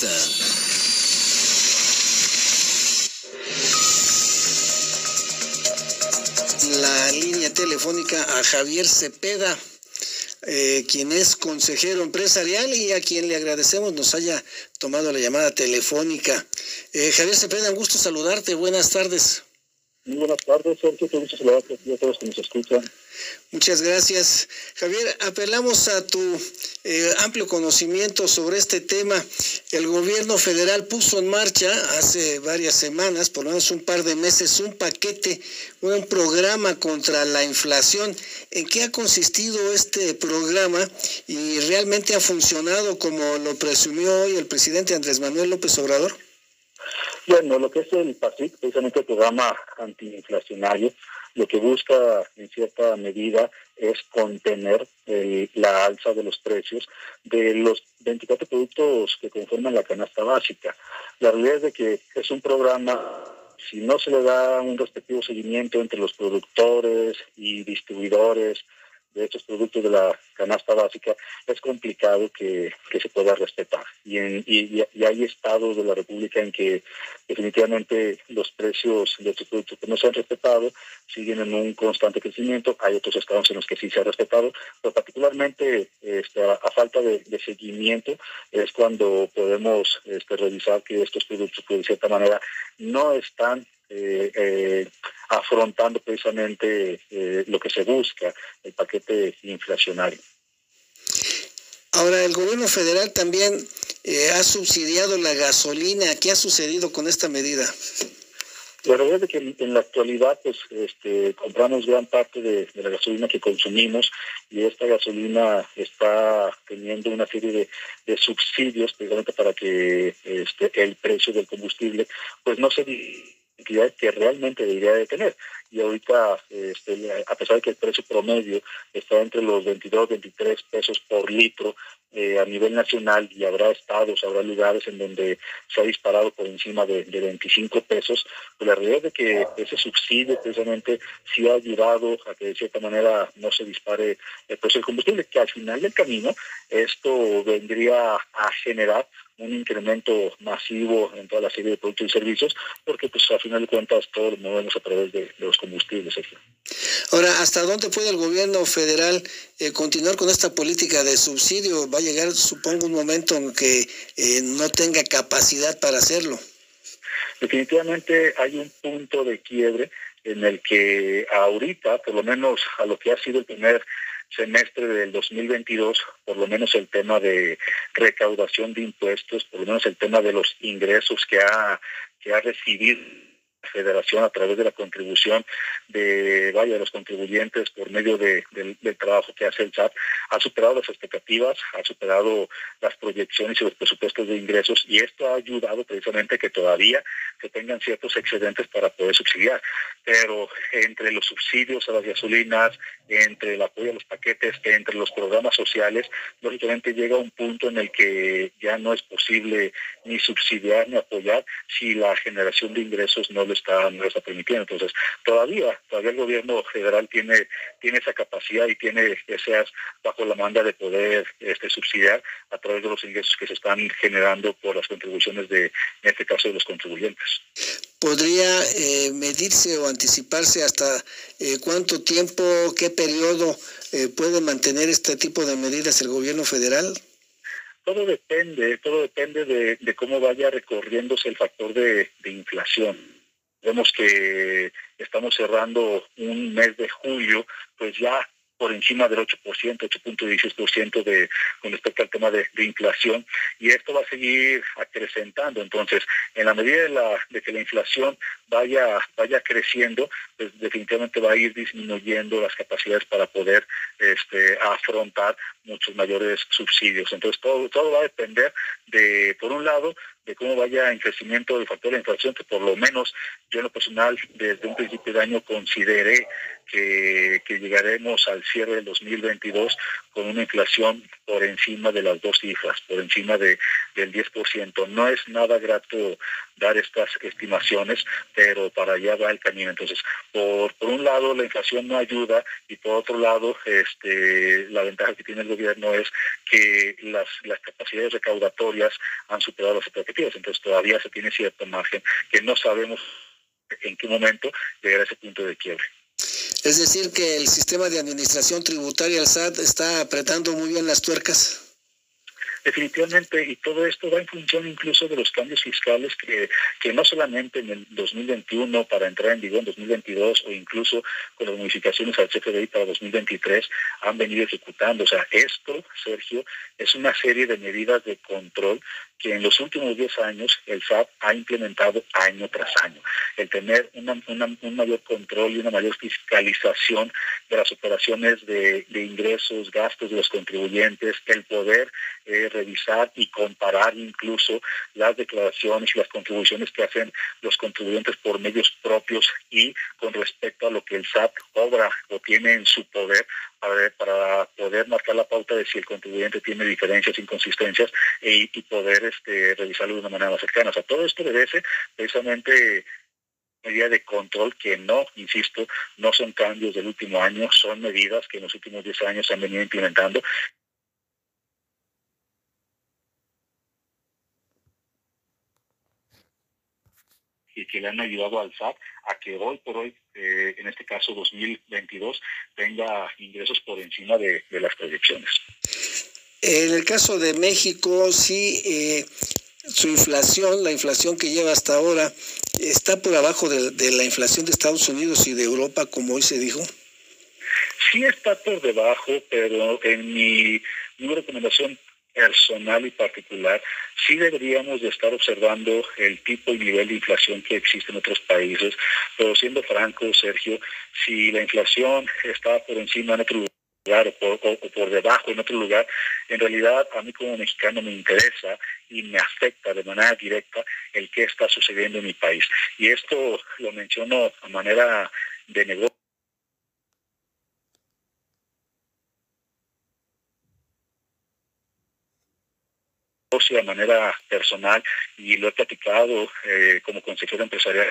La línea telefónica a Javier Cepeda, eh, quien es consejero empresarial y a quien le agradecemos nos haya tomado la llamada telefónica. Eh, Javier Cepeda, un gusto saludarte. Buenas tardes. Muy buenas tardes, Sergio. Saludarte a todos que nos escuchan. Muchas gracias. Javier, apelamos a tu eh, amplio conocimiento sobre este tema. El gobierno federal puso en marcha hace varias semanas, por lo menos un par de meses, un paquete, un programa contra la inflación. ¿En qué ha consistido este programa y realmente ha funcionado como lo presumió hoy el presidente Andrés Manuel López Obrador? Bueno, lo que es el PASIC, precisamente el programa antiinflacionario, lo que busca en cierta medida es contener eh, la alza de los precios de los 24 productos que conforman la canasta básica. La realidad es de que es un programa, si no se le da un respectivo seguimiento entre los productores y distribuidores, de estos productos de la canasta básica, es complicado que, se pueda respetar. Y, en, y, hay estados de la República en que definitivamente los precios de estos productos no se han respetado, siguen en un constante crecimiento. Hay otros estados en los que sí se ha respetado, pero particularmente este, a, falta de, seguimiento es cuando podemos este, revisar que estos productos, pues, de cierta manera, no están eh, eh, afrontando precisamente eh, lo que se busca, el paquete inflacionario. Ahora, el gobierno federal también ha subsidiado la gasolina. ¿Qué ha sucedido con esta medida? La realidad es que en la actualidad pues este, compramos gran parte de, la gasolina que consumimos y esta gasolina está teniendo una serie de, de subsidios precisamente para que este, el precio del combustible pues no se que realmente debería de tener. Y ahorita, este, a pesar de que el precio promedio está entre los 22, 23 pesos por litro eh, a nivel nacional y habrá estados, habrá lugares en donde se ha disparado por encima de, 25 pesos, pues la realidad es que ese subsidio precisamente sí ha ayudado a que de cierta manera no se dispare el precio del combustible, que al final del camino esto vendría a generar un incremento masivo en toda la serie de productos y servicios, porque pues a final de cuentas todo lo movemos a través de, los combustibles. Ahora, ¿hasta dónde puede el gobierno federal eh, continuar con esta política de subsidio? Va a llegar, supongo, un momento en que eh, no tenga capacidad para hacerlo. Definitivamente hay un punto de quiebre en el que ahorita, por lo menos a lo que ha sido el primer semestre del 2022, por lo menos el tema de recaudación de impuestos, por lo menos el tema de los ingresos que ha, que ha recibido federación a través de la contribución de vaya de los contribuyentes por medio del, trabajo que hace el SAT ha superado las expectativas, ha superado las proyecciones y los presupuestos de ingresos y esto ha ayudado precisamente a que todavía se tengan ciertos excedentes para poder subsidiar. Pero entre los subsidios a las gasolinas, entre el apoyo a los paquetes, entre los programas sociales, lógicamente llega un punto en el que ya no es posible ni subsidiar ni apoyar si la generación de ingresos no lo está, no lo está permitiendo. Entonces, todavía, todavía el gobierno federal tiene, tiene esa capacidad y tiene esas bajo la manda de poder este, subsidiar a través de los ingresos que se están generando por las contribuciones de, en este caso, de los contribuyentes. ¿Podría eh, medirse o anticiparse hasta eh, cuánto tiempo, qué periodo eh, puede mantener este tipo de medidas el gobierno federal? todo depende, todo depende de, cómo vaya recorriéndose el factor de, de inflación. Vemos que estamos cerrando un mes de julio, pues ya por encima del 8%, 8.16% de, con respecto al tema de, inflación, y esto va a seguir acrecentando. Entonces, en la medida de, la, de que la inflación vaya, vaya creciendo, pues definitivamente va a ir disminuyendo las capacidades para poder este, afrontar muchos mayores subsidios. Entonces, todo, todo va a depender de, por un lado, de cómo vaya en crecimiento del factor de inflación, que por lo menos yo en lo personal desde un principio de año consideré que, llegaremos al cierre del 2022 con una inflación por encima de las dos cifras, por encima de, del 10%. No es nada grato dar estas estimaciones, pero para allá va el camino. Entonces, por, por un lado, la inflación no ayuda y por otro lado, este, la ventaja que tiene el gobierno es que las, las capacidades recaudatorias han superado las expectativas. Entonces, todavía se tiene cierto margen que no sabemos en qué momento llegará a ese punto de quiebre. Es decir, que el sistema de administración tributaria, el SAT, está apretando muy bien las tuercas. Definitivamente, y todo esto va en función incluso de los cambios fiscales que, que no solamente en el 2021 para entrar en vigor en 2022 o incluso con las modificaciones al CFDI para 2023 han venido ejecutando. O sea, esto, Sergio, es una serie de medidas de control que en los últimos 10 años el SAT ha implementado año tras año. El tener un mayor control y una mayor fiscalización de las operaciones de, ingresos, gastos de los contribuyentes, el poder eh, revisar y comparar incluso las declaraciones y las contribuciones que hacen los contribuyentes por medios propios y con respecto a lo que el SAT obra o tiene en su poder para, poder marcar la pauta de si el contribuyente tiene diferencias, inconsistencias y, y poder este, revisarlo de una manera más cercana. O sea, todo esto obedece precisamente medida de control que no, insisto, no son cambios del último año, son medidas que en los últimos 10 años se han venido implementando y que le han ayudado al SAT a que hoy por hoy, eh, en este caso 2022, tenga ingresos por encima de, las proyecciones. En el caso de México, sí, eh, su inflación, la inflación que lleva hasta ahora, está por abajo de, de, la inflación de Estados Unidos y de Europa, como hoy se dijo. Sí está por debajo, pero en mi, mi recomendación personal y particular, sí deberíamos de estar observando el tipo y nivel de inflación que existe en otros países, pero siendo franco, Sergio, si la inflación está por encima en otro lugar o por, debajo en otro lugar, en realidad a mí como mexicano me interesa y me afecta de manera directa el qué está sucediendo en mi país. Y esto lo menciono a manera de negocio de manera personal y lo he platicado eh, como consejero empresarial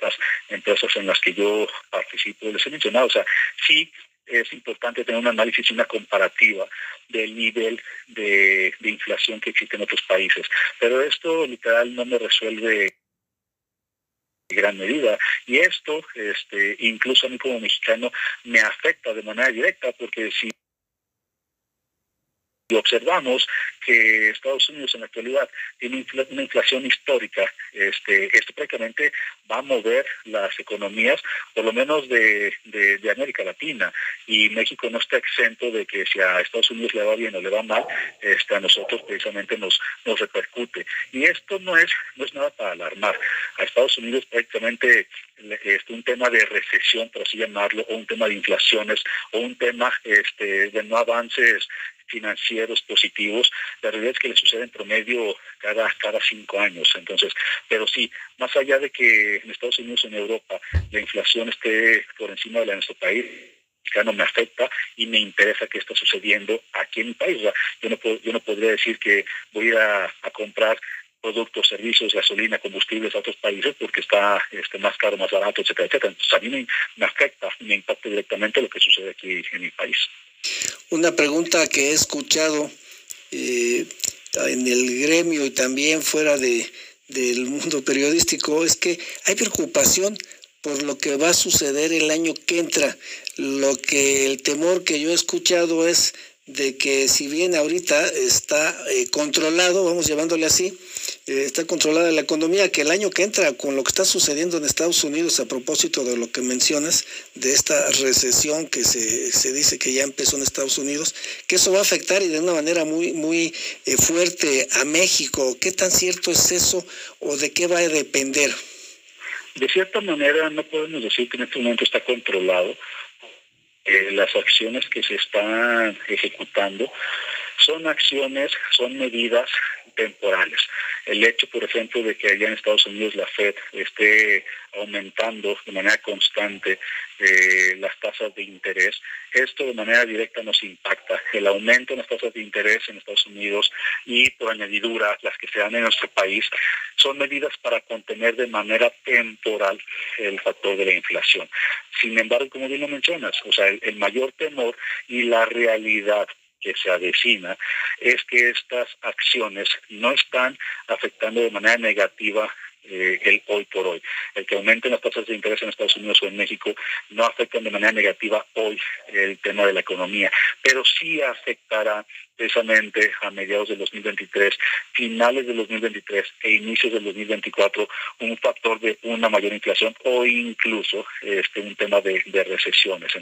las empresas en las que yo participo, les he mencionado, o sea, sí es importante tener un análisis y una comparativa del nivel de, inflación que existe en otros países, pero esto literal no me resuelve gran medida y esto este incluso a mí como mexicano me afecta de manera directa porque si observamos que Estados Unidos en la actualidad tiene una inflación histórica. Este, esto prácticamente va a mover las economías, por lo menos de, América Latina. Y México no está exento de que si a Estados Unidos le va bien o le va mal, este, a nosotros precisamente nos, nos repercute. Y esto no es, no es nada para alarmar. A Estados Unidos prácticamente este, un tema de recesión, por así llamarlo, o un tema de inflaciones, o un tema este, de no avances financieros positivos, la realidad es que le sucede en promedio cada, cada cinco años. Entonces, pero sí, más allá de que en Estados Unidos y en Europa la inflación esté por encima de la de nuestro país, no me afecta y me interesa qué está sucediendo aquí en mi país. yo, no yo no podría decir que voy a, a comprar productos, servicios, gasolina, combustibles a otros países porque está este, más caro, más barato, etcétera, etcétera. Entonces a mí me, me afecta, me impacta directamente lo que sucede aquí en mi país. Una pregunta que he escuchado eh, en el gremio y también fuera de, del mundo periodístico es que hay preocupación por lo que va a suceder el año que entra. Lo que el temor que yo he escuchado es de que si bien ahorita está eh, controlado, vamos llevándole así, está controlada la economía, que el año que entra con lo que está sucediendo en Estados Unidos a propósito de lo que mencionas, de esta recesión que se, se dice que ya empezó en Estados Unidos, que eso va a afectar y de una manera muy, muy eh, fuerte a México. ¿Qué tan cierto es eso o de qué va a depender? De cierta manera no podemos decir que en este momento está controlado. Eh, las acciones que se están ejecutando son acciones, son medidas temporales. El hecho, por ejemplo, de que allá en Estados Unidos la Fed esté aumentando de manera constante eh, las tasas de interés, esto de manera directa nos impacta. El aumento en las tasas de interés en Estados Unidos y por añadidura las que se dan en nuestro país son medidas para contener de manera temporal el factor de la inflación. Sin embargo, como bien lo mencionas, o sea, el mayor temor y la realidad que se avecina es que estas acciones no están afectando de manera negativa eh, el hoy por hoy. El que aumenten las tasas de interés en Estados Unidos o en México no afectan de manera negativa hoy el tema de la economía, pero sí afectará precisamente a mediados del 2023, finales del 2023 e inicios del 2024 un factor de una mayor inflación o incluso este un tema de, de recesiones.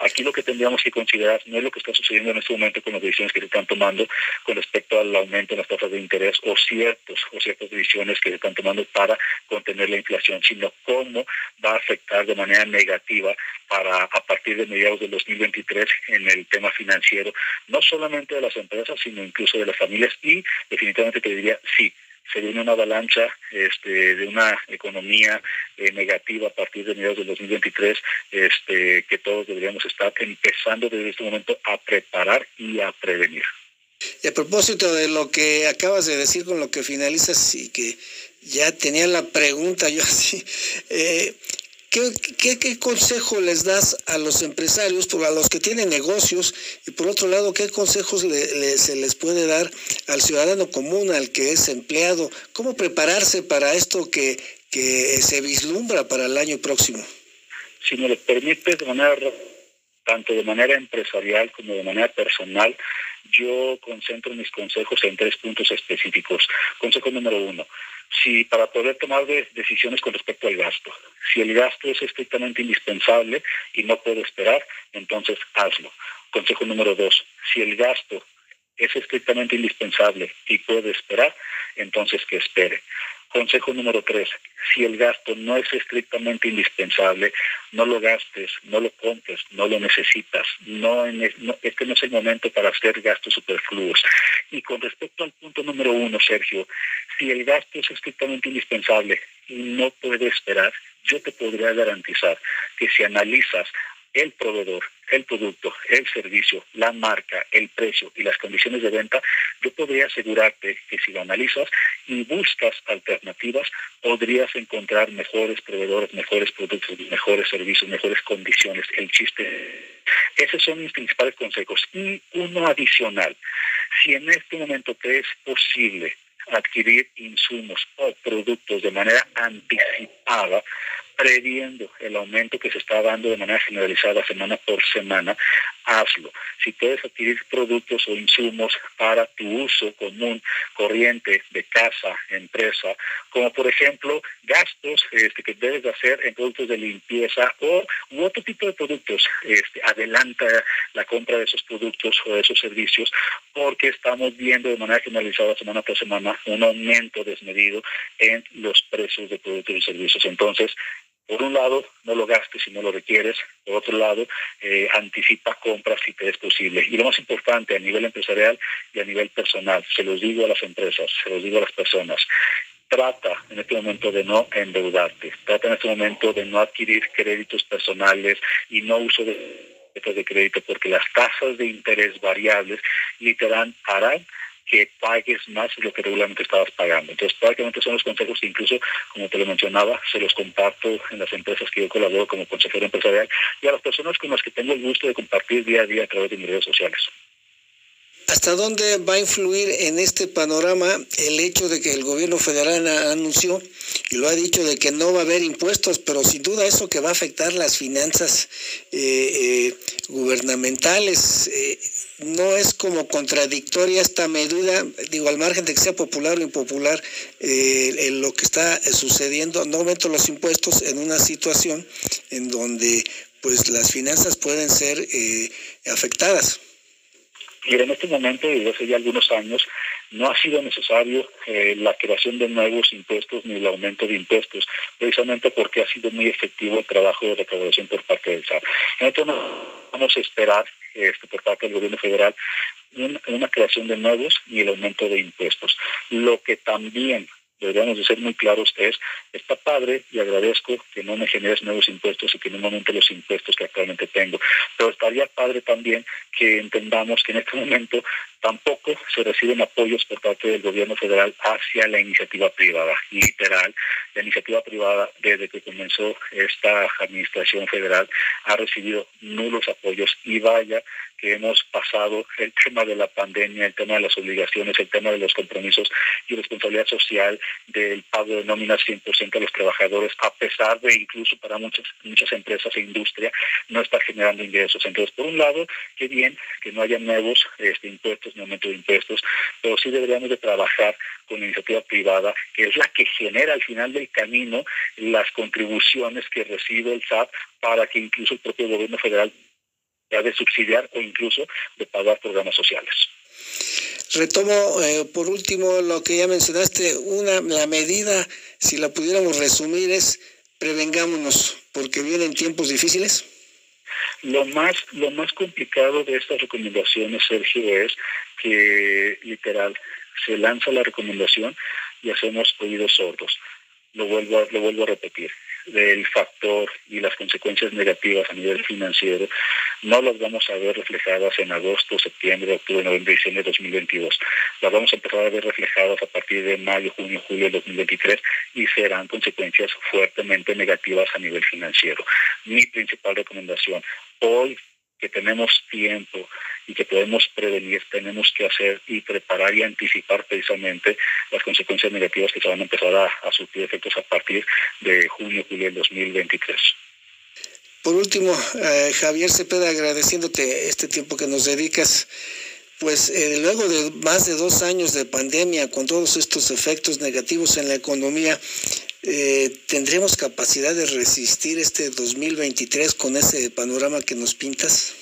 Aquí lo que tendríamos que considerar no es lo que está sucediendo en este momento con las decisiones que se están tomando con respecto al aumento de las tasas de interés o ciertos o ciertas decisiones que se están tomando para contener la inflación, sino cómo va a afectar de manera negativa para a partir de mediados del 2023 en el tema financiero, no solamente de las empresas, sino incluso de las familias y definitivamente te diría sí, se viene una avalancha este, de una economía eh, negativa a partir de mediados del 2023, este, que todos deberíamos estar empezando desde este momento a preparar y a prevenir. Y a propósito de lo que acabas de decir con lo que finalizas y que ya tenía la pregunta yo así, eh, ¿Qué, consejo les das a los empresarios, a los que tienen negocios? Y por otro lado, ¿qué consejos se les puede dar al ciudadano común, al que es empleado? ¿Cómo prepararse para esto que, que se vislumbra para el año próximo? Si me lo permite, de manera, tanto de manera empresarial como de manera personal, yo concentro mis consejos en tres puntos específicos. Consejo número uno, si para poder tomar decisiones con respecto al gasto. Si el gasto es estrictamente indispensable y no puede esperar, entonces hazlo. Consejo número dos, si el gasto es estrictamente indispensable y puede esperar, entonces que espere. Consejo número tres, si el gasto no es estrictamente indispensable, no lo gastes, no lo compres, no lo necesitas. No, este no es el momento para hacer gastos superfluos. Y con respecto al punto número uno, Sergio, si el gasto es estrictamente indispensable y no puede esperar, yo te podría garantizar que si analizas el proveedor, el producto, el servicio, la marca, el precio y las condiciones de venta, yo podría asegurarte que si lo analizas y buscas alternativas, podrías encontrar mejores proveedores, mejores productos, mejores servicios, mejores condiciones. El chiste, esos son mis principales consejos. Y uno adicional, si en este momento te es posible adquirir insumos o productos de manera anticipada, previendo el aumento que se está dando de manera generalizada semana por semana, hazlo. Si puedes adquirir productos o insumos para tu uso común, corriente, de casa, empresa, como por ejemplo gastos este, que debes de hacer en productos de limpieza o u otro tipo de productos, este, adelanta la compra de esos productos o de esos servicios porque estamos viendo de manera generalizada semana por semana un aumento desmedido en los precios de productos y servicios. Entonces, por un lado, no lo gastes si no lo requieres. Por otro lado, eh, anticipa compras si te es posible. Y lo más importante a nivel empresarial y a nivel personal, se los digo a las empresas, se los digo a las personas, trata en este momento de no endeudarte, trata en este momento de no adquirir créditos personales y no uso de de crédito porque las tasas de interés variables literal harán que pagues más de lo que regularmente estabas pagando. Entonces, prácticamente son los consejos que incluso, como te lo mencionaba, se los comparto en las empresas que yo colaboro como consejero empresarial y a las personas con las que tengo el gusto de compartir día a día a través de mis redes sociales. ¿Hasta dónde va a influir en este panorama el hecho de que el gobierno federal anunció y lo ha dicho de que no va a haber impuestos, pero sin duda eso que va a afectar las finanzas eh, eh, gubernamentales? Eh, no es como contradictoria esta medida, digo, al margen de que sea popular o impopular, eh, lo que está sucediendo, no aumento los impuestos en una situación en donde pues las finanzas pueden ser eh, afectadas. Y en este momento, desde hace ya algunos años, no ha sido necesario eh, la creación de nuevos impuestos ni el aumento de impuestos, precisamente porque ha sido muy efectivo el trabajo de recaudación por parte del SAT. Entonces vamos a esperar este, por parte del gobierno federal una creación de nuevos ni el aumento de impuestos. Lo que también deberíamos de ser muy claros es, está padre y agradezco que no me generes nuevos impuestos y que no me aumente los impuestos que actualmente tengo, pero estaría padre también que entendamos que en este momento tampoco se reciben apoyos por parte del gobierno federal hacia la iniciativa privada. La iniciativa privada desde que comenzó esta administración federal ha recibido nulos apoyos y vaya que hemos pasado el tema de la pandemia, el tema de las obligaciones, el tema de los compromisos y responsabilidad social del pago de nóminas 100% a los trabajadores, a pesar de incluso para muchas, muchas empresas e industria no está generando ingresos. Entonces, por un lado, qué bien que no haya nuevos este, impuestos ni aumento de impuestos, pero sí deberíamos de trabajar con la iniciativa privada, que es la que genera al final del camino las contribuciones que recibe el SAT para que incluso el propio gobierno federal de subsidiar o incluso de pagar programas sociales. Retomo eh, por último lo que ya mencionaste, una la medida, si la pudiéramos resumir, es prevengámonos, porque vienen tiempos difíciles. Lo más, lo más complicado de estas recomendaciones, Sergio, es que literal se lanza la recomendación y hacemos oídos sordos. Lo vuelvo, lo vuelvo a repetir del factor y las consecuencias negativas a nivel financiero no las vamos a ver reflejadas en agosto, septiembre, octubre, noviembre, diciembre de 2022. Las vamos a empezar a ver reflejadas a partir de mayo, junio, julio de 2023 y serán consecuencias fuertemente negativas a nivel financiero. Mi principal recomendación, hoy que tenemos tiempo y que podemos prevenir, tenemos que hacer y preparar y anticipar precisamente las consecuencias negativas que se van a empezar a, a surtir efectos a partir de junio, julio del 2023. Por último, eh, Javier Cepeda, agradeciéndote este tiempo que nos dedicas, pues eh, luego de más de dos años de pandemia, con todos estos efectos negativos en la economía, eh, ¿tendremos capacidad de resistir este 2023 con ese panorama que nos pintas?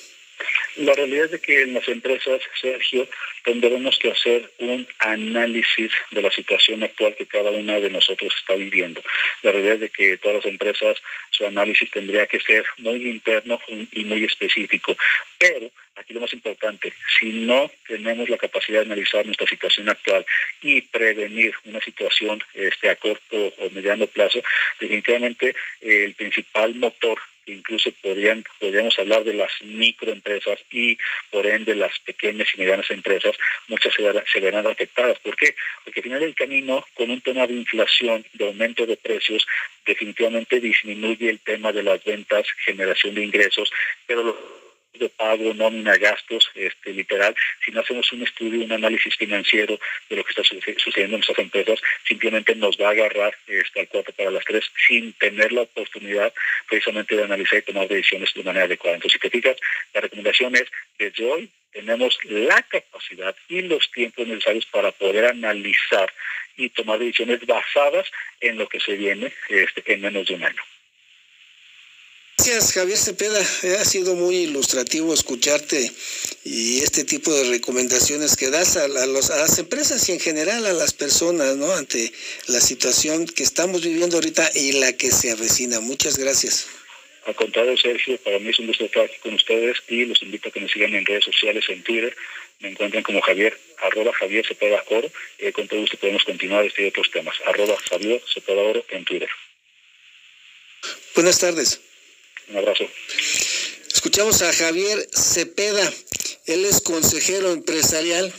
La realidad es de que en las empresas, Sergio, tendremos que hacer un análisis de la situación actual que cada una de nosotros está viviendo. La realidad es de que todas las empresas, su análisis tendría que ser muy interno y muy específico. Pero aquí lo más importante, si no tenemos la capacidad de analizar nuestra situación actual y prevenir una situación este, a corto o mediano plazo, definitivamente el principal motor incluso podrían, podríamos hablar de las microempresas y por ende las pequeñas y medianas empresas, muchas se, se verán afectadas. ¿Por qué? Porque al final del camino, con un tema de inflación, de aumento de precios, definitivamente disminuye el tema de las ventas, generación de ingresos, pero lo de pago, nómina, gastos, este, literal, si no hacemos un estudio, un análisis financiero de lo que está sucediendo en nuestras empresas, simplemente nos va a agarrar este, al cuarto para las tres sin tener la oportunidad precisamente de analizar y tomar decisiones de manera adecuada. Entonces, si te fijas, la recomendación es, desde hoy tenemos la capacidad y los tiempos necesarios para poder analizar y tomar decisiones basadas en lo que se viene este, en menos de un año. Gracias, Javier Cepeda. Ha sido muy ilustrativo escucharte y este tipo de recomendaciones que das a, las empresas y en general a las personas, ¿no? Ante la situación que estamos viviendo ahorita y la que se avecina. Muchas gracias. Al contrario, Sergio, para mí es un gusto estar aquí con ustedes y los invito a que me sigan en redes sociales, en Twitter. Me encuentran como Javier, arroba Javier Cepeda Oro. Y con todo gusto podemos continuar este y otros temas. Arroba Javier Cepeda Oro en Twitter. Buenas tardes. Un abrazo. Escuchamos a Javier Cepeda, él es consejero empresarial,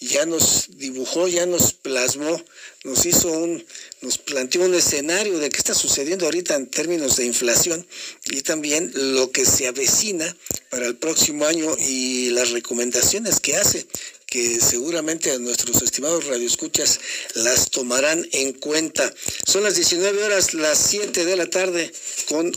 ya nos dibujó, ya nos plasmó, nos hizo un, nos planteó un escenario de qué está sucediendo ahorita en términos de inflación y también lo que se avecina para el próximo año y las recomendaciones que hace que seguramente nuestros estimados radioescuchas las tomarán en cuenta. Son las 19 horas, las 7 de la tarde, con